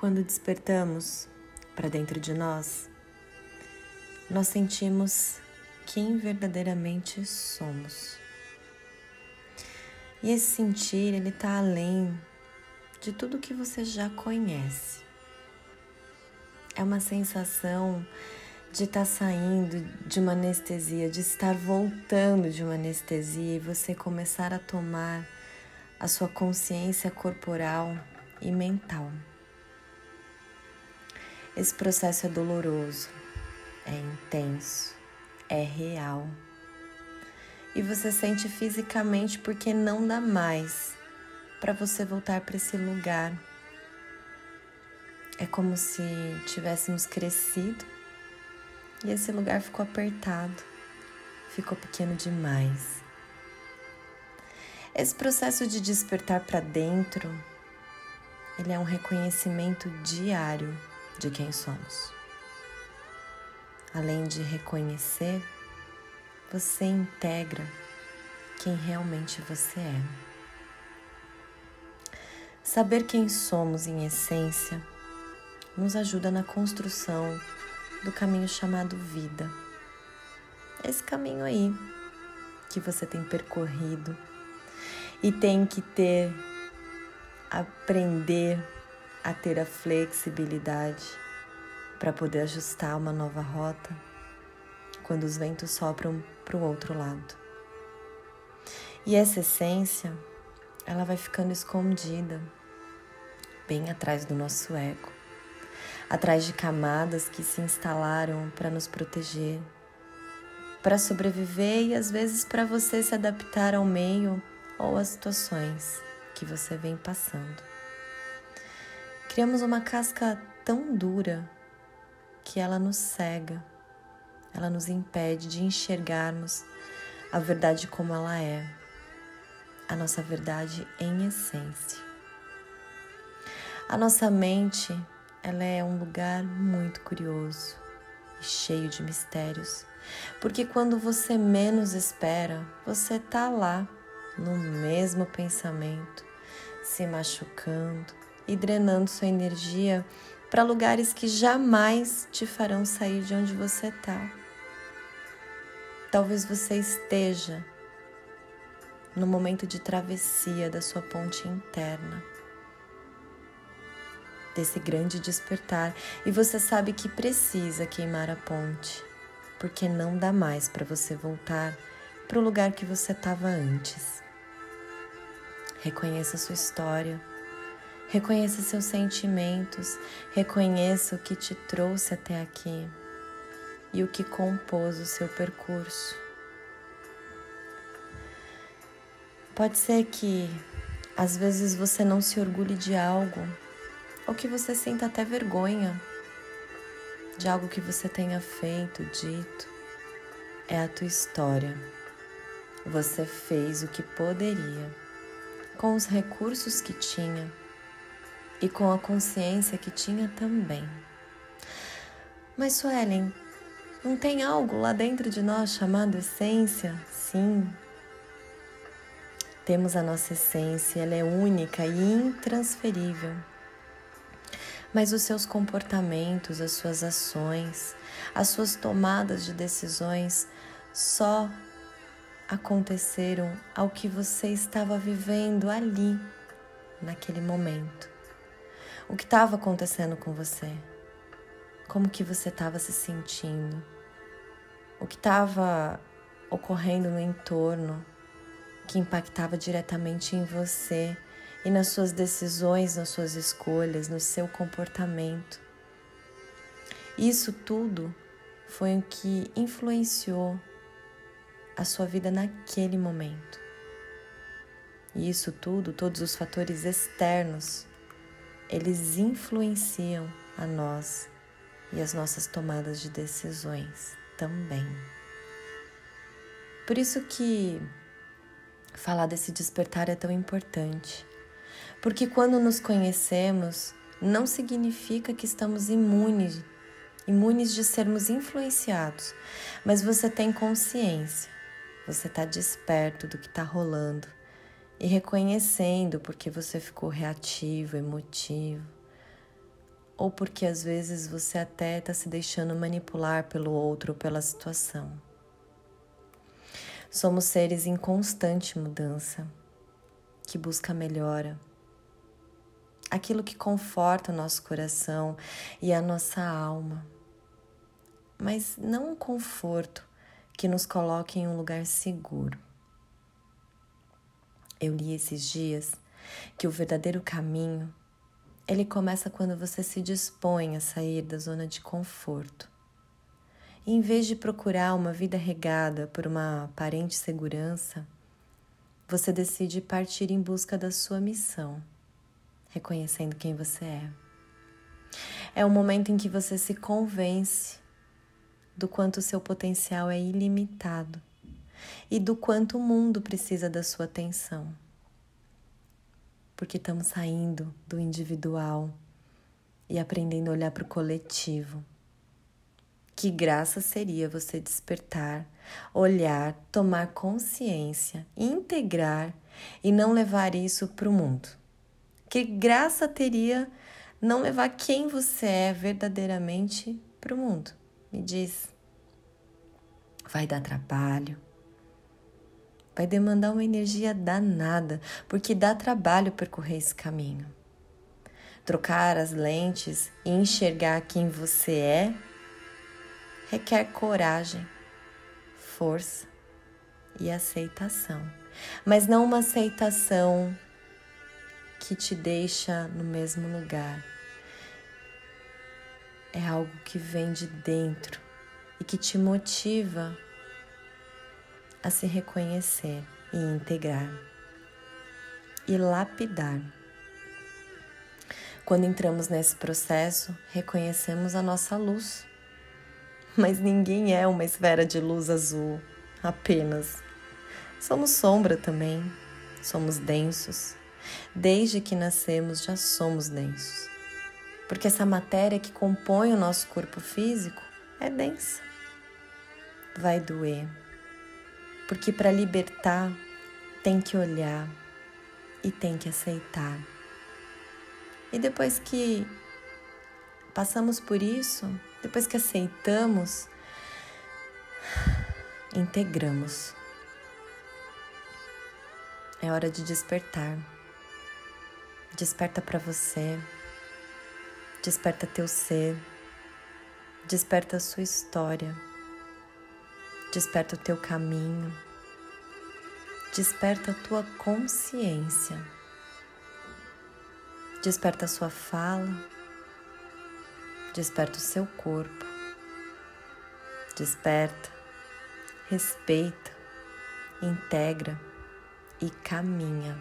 Quando despertamos para dentro de nós, nós sentimos quem verdadeiramente somos. E esse sentir, ele está além de tudo que você já conhece. É uma sensação de estar tá saindo de uma anestesia, de estar voltando de uma anestesia e você começar a tomar a sua consciência corporal e mental. Esse processo é doloroso, é intenso, é real. E você sente fisicamente porque não dá mais para você voltar para esse lugar. É como se tivéssemos crescido e esse lugar ficou apertado, ficou pequeno demais. Esse processo de despertar para dentro, ele é um reconhecimento diário de quem somos. Além de reconhecer, você integra quem realmente você é. Saber quem somos em essência nos ajuda na construção do caminho chamado vida. Esse caminho aí que você tem percorrido e tem que ter, aprender a ter a flexibilidade para poder ajustar uma nova rota quando os ventos sopram para o outro lado. E essa essência, ela vai ficando escondida bem atrás do nosso ego, atrás de camadas que se instalaram para nos proteger, para sobreviver e às vezes para você se adaptar ao meio ou às situações que você vem passando. Criamos uma casca tão dura que ela nos cega, ela nos impede de enxergarmos a verdade como ela é, a nossa verdade em essência. A nossa mente, ela é um lugar muito curioso e cheio de mistérios, porque quando você menos espera, você tá lá no mesmo pensamento, se machucando e drenando sua energia para lugares que jamais te farão sair de onde você está. Talvez você esteja no momento de travessia da sua ponte interna desse grande despertar e você sabe que precisa queimar a ponte, porque não dá mais para você voltar para o lugar que você estava antes. Reconheça sua história, reconheça seus sentimentos, reconheça o que te trouxe até aqui e o que compôs o seu percurso. Pode ser que às vezes você não se orgulhe de algo ou que você sinta até vergonha de algo que você tenha feito, dito. É a tua história. Você fez o que poderia, com os recursos que tinha e com a consciência que tinha também. Mas, Suelen, não tem algo lá dentro de nós chamado essência? Sim. Temos a nossa essência, ela é única e intransferível mas os seus comportamentos, as suas ações, as suas tomadas de decisões só aconteceram ao que você estava vivendo ali, naquele momento. O que estava acontecendo com você? Como que você estava se sentindo? O que estava ocorrendo no entorno que impactava diretamente em você? e nas suas decisões, nas suas escolhas, no seu comportamento. Isso tudo foi o que influenciou a sua vida naquele momento. E isso tudo, todos os fatores externos, eles influenciam a nós e as nossas tomadas de decisões também. Por isso que falar desse despertar é tão importante. Porque quando nos conhecemos, não significa que estamos imunes, imunes de sermos influenciados, mas você tem consciência, você está desperto do que está rolando e reconhecendo porque você ficou reativo, emotivo, ou porque às vezes você até está se deixando manipular pelo outro ou pela situação. Somos seres em constante mudança, que busca melhora. Aquilo que conforta o nosso coração e a nossa alma. Mas não um conforto que nos coloque em um lugar seguro. Eu li esses dias que o verdadeiro caminho ele começa quando você se dispõe a sair da zona de conforto. E em vez de procurar uma vida regada por uma aparente segurança, você decide partir em busca da sua missão, reconhecendo quem você é. É o momento em que você se convence do quanto seu potencial é ilimitado e do quanto o mundo precisa da sua atenção porque estamos saindo do individual e aprendendo a olhar para o coletivo. Que graça seria você despertar, olhar, tomar consciência, integrar e não levar isso para o mundo. Que graça teria não levar quem você é verdadeiramente para o mundo? Me diz. Vai dar trabalho vai demandar uma energia danada, porque dá trabalho percorrer esse caminho. Trocar as lentes e enxergar quem você é requer coragem, força e aceitação, mas não uma aceitação que te deixa no mesmo lugar. É algo que vem de dentro e que te motiva a se reconhecer e integrar e lapidar. Quando entramos nesse processo, reconhecemos a nossa luz. Mas ninguém é uma esfera de luz azul apenas. Somos sombra também, somos densos. Desde que nascemos já somos densos. Porque essa matéria que compõe o nosso corpo físico é densa. Vai doer, porque para libertar tem que olhar e tem que aceitar. E depois que passamos por isso, depois que aceitamos, integramos. É hora de despertar. Desperta para você. Desperta teu ser. Desperta a sua história Desperta o teu caminho. Desperta a tua consciência. Desperta a sua fala. Desperta o seu corpo. Desperta, respeita, integra e caminha.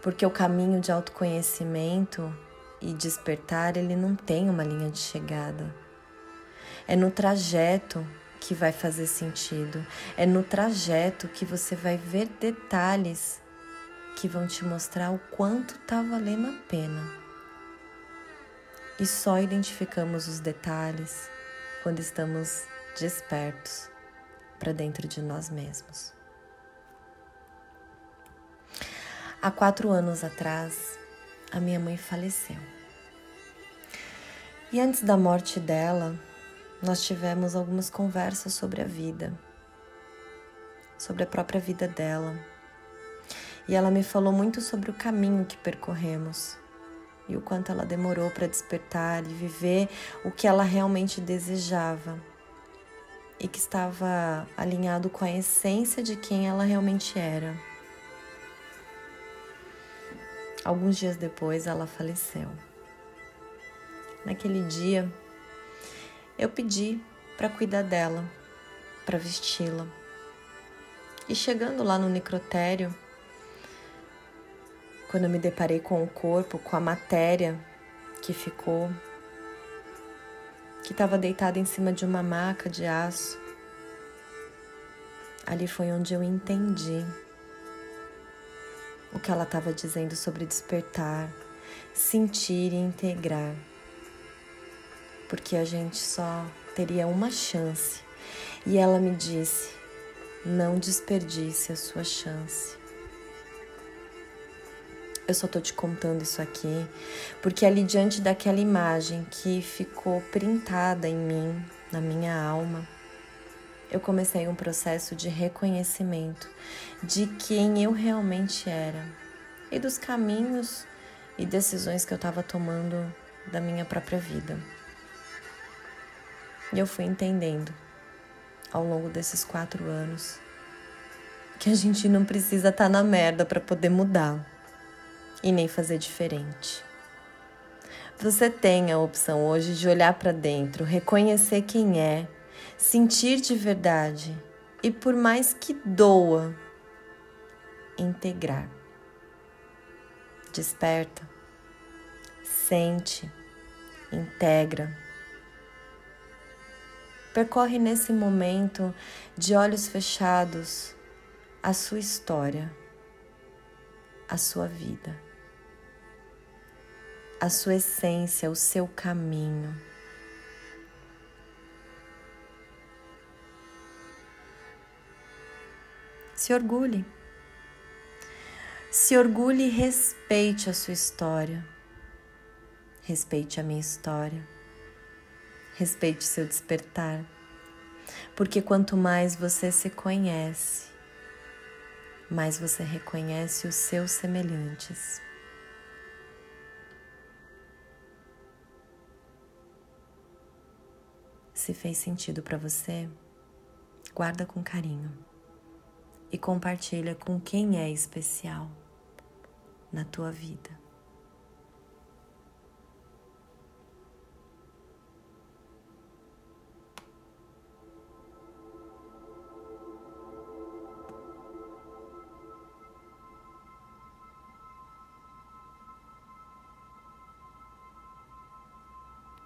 Porque o caminho de autoconhecimento e despertar, ele não tem uma linha de chegada. É no trajeto que vai fazer sentido. É no trajeto que você vai ver detalhes que vão te mostrar o quanto está valendo a pena. E só identificamos os detalhes quando estamos despertos para dentro de nós mesmos. Há quatro anos atrás, a minha mãe faleceu. E antes da morte dela, nós tivemos algumas conversas sobre a vida, sobre a própria vida dela. E ela me falou muito sobre o caminho que percorremos e o quanto ela demorou para despertar e viver o que ela realmente desejava e que estava alinhado com a essência de quem ela realmente era. Alguns dias depois ela faleceu. Naquele dia, eu pedi para cuidar dela, para vesti-la. E chegando lá no necrotério, quando eu me deparei com o corpo, com a matéria que ficou, que estava deitada em cima de uma maca de aço, ali foi onde eu entendi o que ela estava dizendo sobre despertar, sentir e integrar porque a gente só teria uma chance. E ela me disse: não desperdice a sua chance. Eu só tô te contando isso aqui porque ali diante daquela imagem que ficou printada em mim, na minha alma, eu comecei um processo de reconhecimento de quem eu realmente era e dos caminhos e decisões que eu estava tomando da minha própria vida. E eu fui entendendo ao longo desses quatro anos que a gente não precisa estar tá na merda para poder mudar e nem fazer diferente. Você tem a opção hoje de olhar para dentro, reconhecer quem é, sentir de verdade e, por mais que doa, integrar. Desperta, sente, integra Percorre nesse momento, de olhos fechados, a sua história, a sua vida, a sua essência, o seu caminho. Se orgulhe. Se orgulhe e respeite a sua história. Respeite a minha história. Respeite seu despertar, porque quanto mais você se conhece, mais você reconhece os seus semelhantes. Se fez sentido para você, guarda com carinho e compartilha com quem é especial na tua vida.